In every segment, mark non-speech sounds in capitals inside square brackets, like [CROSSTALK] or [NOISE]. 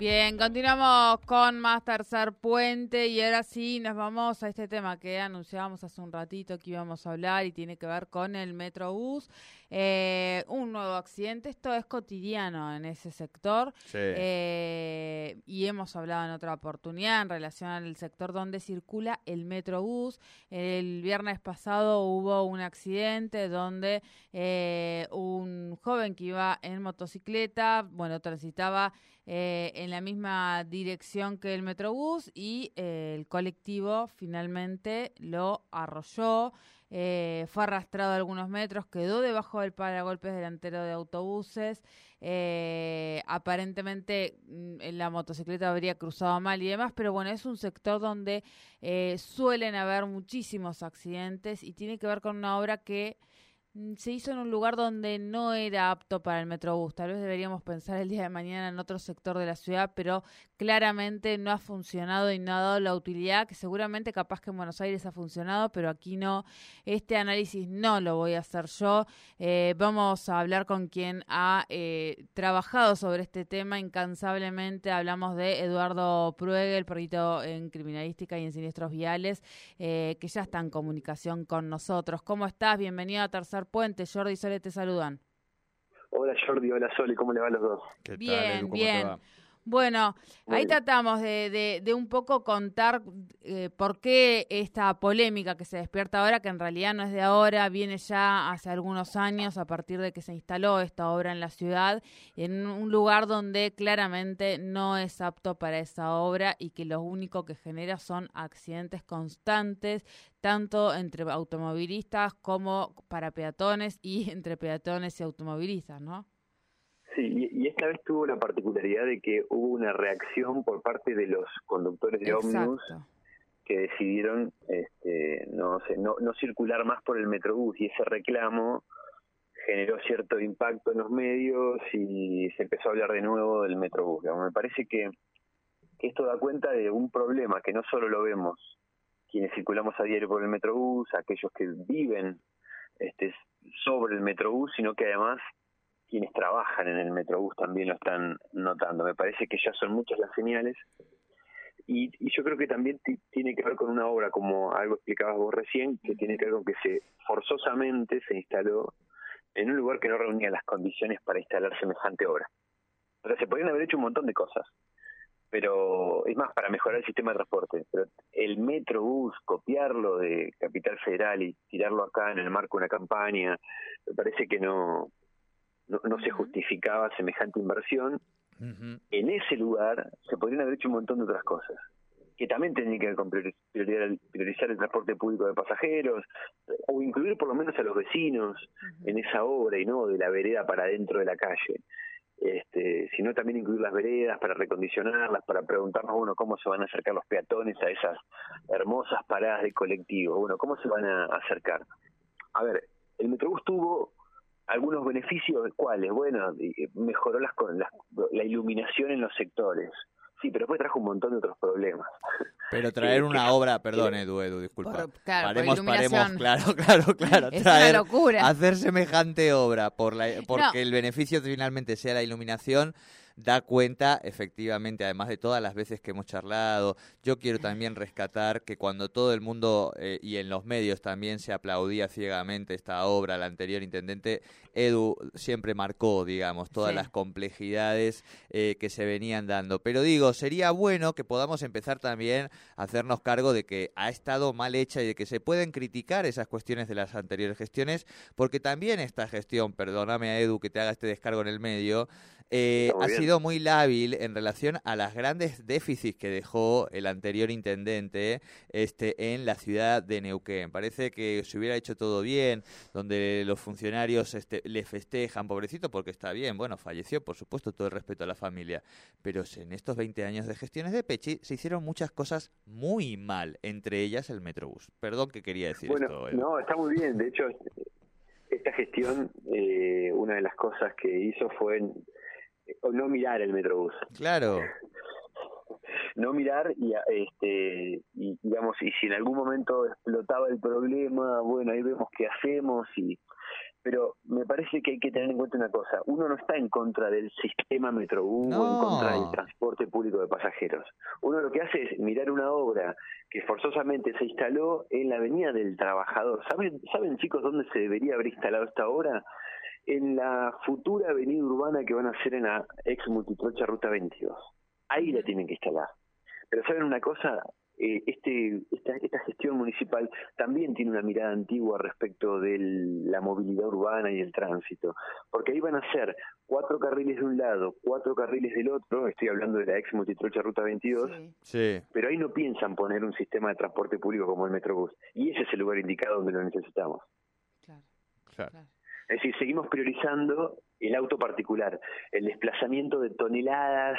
Bien, continuamos con más tercer puente y ahora sí nos vamos a este tema que anunciábamos hace un ratito que íbamos a hablar y tiene que ver con el Metrobús. Eh, un nuevo accidente, esto es cotidiano en ese sector eh, y hemos hablado en otra oportunidad en relación al sector donde circula el Metrobús. El viernes pasado hubo un accidente donde eh, un joven que iba en motocicleta, bueno, transitaba eh, en la misma dirección que el Metrobús y eh, el colectivo finalmente lo arrolló. Eh, fue arrastrado algunos metros, quedó debajo del paragolpes delantero de autobuses. aparentemente mm, la motocicleta habría cruzado mal y demás, pero bueno, es un sector donde suelen haber muchísimos accidentes y tiene que ver con una obra que se hizo en un lugar donde no era apto para el Metrobús. Tal vez deberíamos pensar el día de mañana en otro sector de la ciudad, pero claramente no ha funcionado y no ha dado la utilidad que seguramente capaz que en Buenos Aires ha funcionado, pero aquí no. Este análisis no lo voy a hacer yo. Eh, vamos a hablar con quien ha eh, trabajado sobre este tema incansablemente. Hablamos de Eduardo Pruegue, perrito en criminalística y en siniestros viales, eh, que ya está en comunicación con nosotros. ¿Cómo estás? Bienvenido a Tercer Puente. Jordi y Sole te saludan. Hola Jordi, hola Sole, ¿cómo le va a los dos? bien, bien. Bueno, ahí tratamos de, de, un poco contar eh, por qué esta polémica que se despierta ahora, que en realidad no es de ahora, viene ya hace algunos años a partir de que se instaló esta obra en la ciudad, en un lugar donde claramente no es apto para esa obra y que lo único que genera son accidentes constantes, tanto entre automovilistas como para peatones y [LAUGHS] entre peatones y automovilistas, ¿no? Sí, y esta vez tuvo la particularidad de que hubo una reacción por parte de los conductores de ómnibus que decidieron este, no, sé, no, no circular más por el Metrobús y ese reclamo generó cierto impacto en los medios y se empezó a hablar de nuevo del Metrobús. Me parece que, que esto da cuenta de un problema que no solo lo vemos quienes circulamos a diario por el Metrobús, aquellos que viven este, sobre el Metrobús, sino que además quienes trabajan en el Metrobús también lo están notando. Me parece que ya son muchas las señales y, yo creo que también tiene que ver con una obra, como algo explicabas vos recién, que tiene que ver con que se forzosamente se instaló en un lugar que no reunía las condiciones para instalar semejante obra. O sea, se podrían haber hecho un montón de cosas, pero es más, para mejorar el sistema de transporte. Pero el Metrobús, copiarlo de Capital Federal y tirarlo acá en el marco de una campaña, me parece que no, no, se justificaba semejante inversión. En ese lugar se podrían haber hecho un montón de otras cosas que también tenían que ver con priorizar, el transporte público de pasajeros o incluir por lo menos a los vecinos en esa obra y no de la vereda para dentro de la calle. Este, sino también incluir las veredas para recondicionarlas, para preguntarnos, bueno, cómo se van a acercar los peatones a esas hermosas paradas de colectivo, bueno, cómo se van a acercar. A ver, el Metrobús tuvo algunos beneficios, ¿cuáles? Bueno, mejoró las, la iluminación en los sectores. Sí, pero después trajo un montón de otros problemas. Pero [LAUGHS] traer una obra, perdón Edu, Edu, disculpa. claro, paremos, paremos, claro, [LAUGHS] claro, claro. Es una locura. Hacer semejante obra por la, porque el beneficio finalmente sea la iluminación, da cuenta, efectivamente, además de todas las veces que hemos charlado. Yo quiero también rescatar que cuando todo el mundo eh, y en los medios también se aplaudía ciegamente esta obra, la anterior intendente, Edu siempre marcó, digamos, todas las complejidades eh, que se venían dando. Pero digo, sería bueno que podamos empezar también a hacernos cargo de que ha estado mal hecha y de que se pueden criticar esas cuestiones de las anteriores gestiones, porque también esta gestión, perdóname a Edu que te haga este descargo en el medio, eh, ha sido muy lábil en relación a las grandes déficits que dejó el anterior intendente este, en la ciudad de Neuquén. Parece que se hubiera hecho todo bien, donde los funcionarios este, le festejan, pobrecito, porque está bien, bueno, falleció, por supuesto, todo el respeto a la familia, pero en estos 20 años de gestiones de Pechi se hicieron muchas cosas muy mal, entre ellas el Metrobús. Perdón que quería decir esto. No, está muy bien, de hecho, esta gestión, eh, una de las cosas que hizo fue no mirar el Metrobús. Claro. no mirar y este y digamos y si en algún momento explotaba el problema bueno ahí vemos qué hacemos y pero me parece que hay que tener en cuenta una cosa uno no está en contra del sistema Metrobús o en contra del transporte público de pasajeros uno lo que hace es mirar una obra que forzosamente se instaló en la avenida del trabajador saben saben chicos dónde se debería haber instalado esta obra en la futura avenida urbana que van a hacer en la ex multitrocha Ruta 22. Ahí la tienen que instalar. Pero saben una cosa, eh, este, esta, esta gestión municipal también tiene una mirada antigua respecto de la movilidad urbana y el tránsito, porque ahí van a ser cuatro carriles de un lado, cuatro carriles del otro, estoy hablando de la ex multitrocha Ruta 22, sí. pero ahí no piensan poner un sistema de transporte público como el Metrobús, y ese es el lugar indicado donde lo necesitamos. claro. claro. Es decir, seguimos priorizando el auto particular, el desplazamiento de toneladas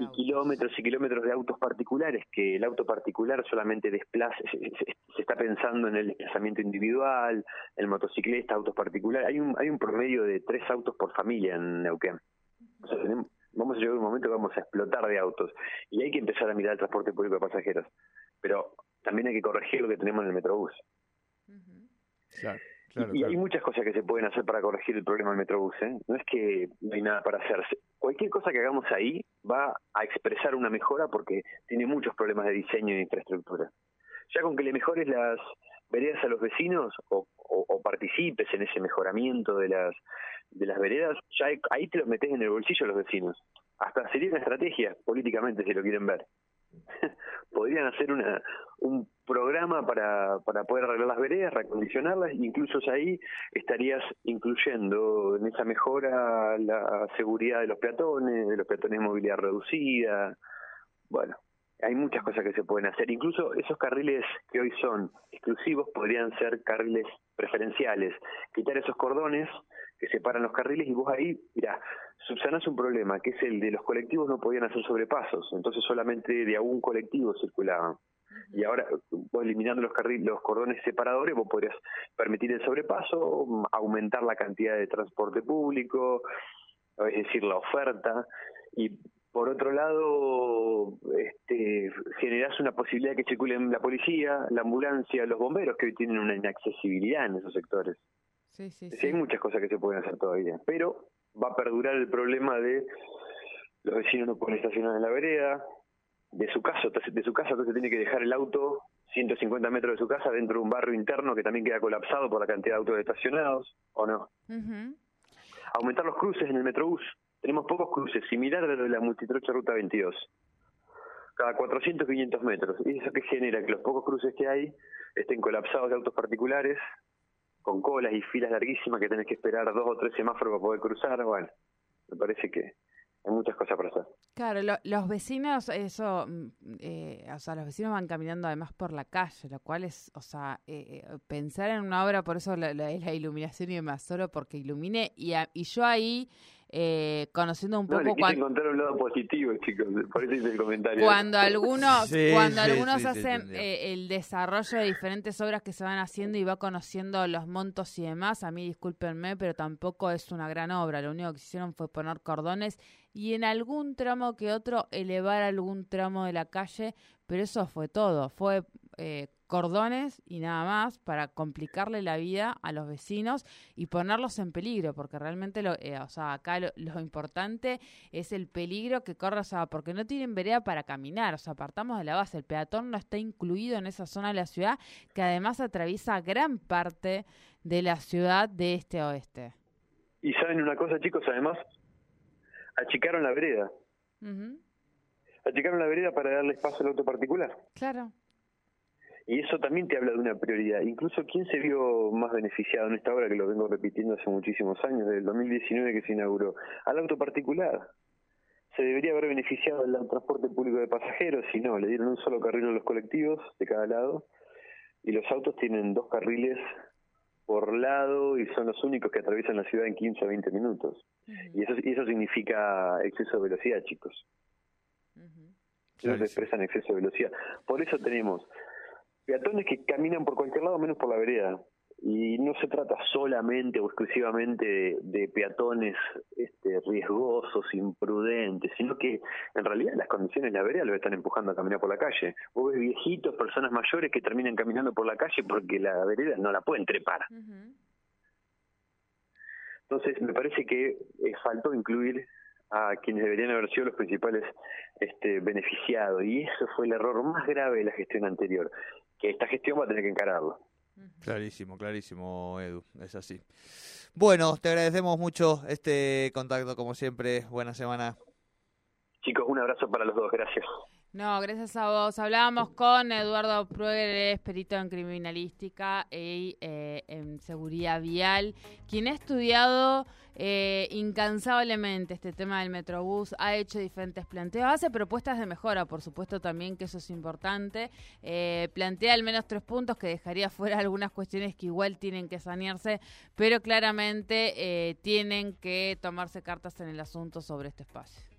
y kilómetros y kilómetros de autos particulares, que el auto particular solamente desplaza, se, está pensando en el desplazamiento individual, el motocicleta, autos particulares. Hay un, hay un promedio de tres autos por familia en Neuquén. vamos a llegar a un momento que vamos a explotar de autos y hay que empezar a mirar el transporte público de pasajeros. Pero también hay que corregir lo que tenemos en el Metrobús. Claro y hay muchas cosas que se pueden hacer para corregir el problema del Metrobús. ¿eh? No es que no hay nada para hacer. Cualquier cosa que hagamos ahí va a expresar una mejora porque tiene muchos problemas de diseño y de infraestructura. Ya con que le mejores las veredas a los vecinos o, participes en ese mejoramiento de las de las veredas, ya ahí te los metes en el bolsillo a los vecinos. Hasta sería una estrategia políticamente si lo quieren ver. [LAUGHS] podrían hacer una, un programa para, para poder arreglar las veredas, recondicionarlas, incluso ahí estarías incluyendo en esa mejora la seguridad de los peatones, de los peatones de movilidad reducida. Bueno, hay muchas cosas que se pueden hacer. Incluso esos carriles que hoy son exclusivos podrían ser carriles preferenciales. Quitar esos cordones que separan los carriles y vos ahí, mira, subsanás un problema, que es el de los colectivos no podían hacer sobrepasos, entonces solamente de algún colectivo circulaban. Y ahora, vos eliminando los, carriles, los cordones separadores, vos podrías permitir el sobrepaso, aumentar la cantidad de transporte público, es decir, la oferta, y por otro lado, este, generás una posibilidad de que circulen la policía, la ambulancia, los bomberos, que hoy tienen una inaccesibilidad en esos sectores. Sí, sí, sí. Hay muchas cosas que se pueden hacer todavía, pero va a perdurar el problema de los vecinos no pueden estacionar en la vereda, de su casa, de su casa entonces tiene que dejar el auto 150 metros de su casa dentro de un barrio interno que también queda colapsado por la cantidad de autos estacionados, ¿o no? Aumentar los cruces en el Metrobús. Tenemos pocos cruces, similar a la multitrocha Ruta 22. Cada 400, 500 metros. ¿Y eso que genera? Que los pocos cruces que hay estén colapsados de autos particulares, con colas y filas larguísimas que tenés que esperar dos o tres semáforos para poder cruzar, bueno, me parece que hay muchas cosas para hacer. Claro, los vecinos, eso, mm, eh, o sea, los vecinos van caminando además por la calle, lo cual es, o sea, eh, eh, pensar en una obra, por eso la, la, la iluminación y demás, solo porque ilumine, y yo ahí eh, conociendo un poco cuando encontrar un lado positivo chicos por eso hice el comentario. cuando [LAUGHS] algunos cuando algunos hacen eh, el desarrollo de diferentes obras que se van haciendo y va conociendo los montos y demás a mí discúlpenme pero tampoco es una gran obra. Lo único que hicieron fue poner cordones y en algún tramo que otro elevar algún tramo de la calle pero eso fue todo. Fue eh, cordones y nada más para complicarle la vida a los vecinos y ponerlos en peligro, porque realmente, lo, eh, o sea, acá lo, importante es el peligro que corre, o sea, porque no tienen vereda para caminar, o sea, apartamos de la base, el peatón no está incluido en esa zona de la ciudad, que además atraviesa gran parte de la ciudad de este a oeste. Y saben una cosa, chicos, además, achicaron la vereda. Achicaron la vereda para darle espacio al auto particular. Claro. Y eso también te habla de una prioridad. Incluso, ¿quién se vio más beneficiado en esta obra, que lo vengo repitiendo hace muchísimos años, desde el 2019 que se inauguró? Al auto particular. Se debería haber beneficiado el transporte público de pasajeros, si no, le dieron un solo carril a los colectivos de cada lado, y los autos tienen dos carriles por lado y son los únicos que atraviesan la ciudad en 15 a 20 minutos. Y eso y eso significa exceso de velocidad, chicos. Eso se expresa en exceso de velocidad. Por eso tenemos peatones que caminan por cualquier lado menos por la vereda. Y no se trata solamente o exclusivamente de, peatones este, riesgosos, imprudentes, sino que en realidad las condiciones de la vereda lo están empujando a caminar por la calle. Vos ves viejitos, personas mayores que terminan caminando por la calle porque la vereda no la pueden trepar. Entonces me parece que eh, faltó incluir a quienes deberían haber sido los principales este, beneficiados y eso fue el error más grave de la gestión anterior que esta gestión va a tener que encararlo. Clarísimo, clarísimo, Edu, es así. Bueno, te agradecemos mucho este contacto, como siempre. Buena semana. Chicos, un abrazo para los dos, gracias. No, gracias a vos. Hablábamos con Eduardo Prueger, perito en criminalística y eh, en seguridad vial, quien ha estudiado eh, incansablemente este tema del Metrobús, ha hecho diferentes planteos, hace propuestas de mejora, por supuesto también que eso es importante. Eh, plantea al menos tres puntos que dejaría fuera [LAUGHS] algunas cuestiones que igual tienen que sanearse, pero claramente tienen que tomarse cartas en el asunto sobre este espacio.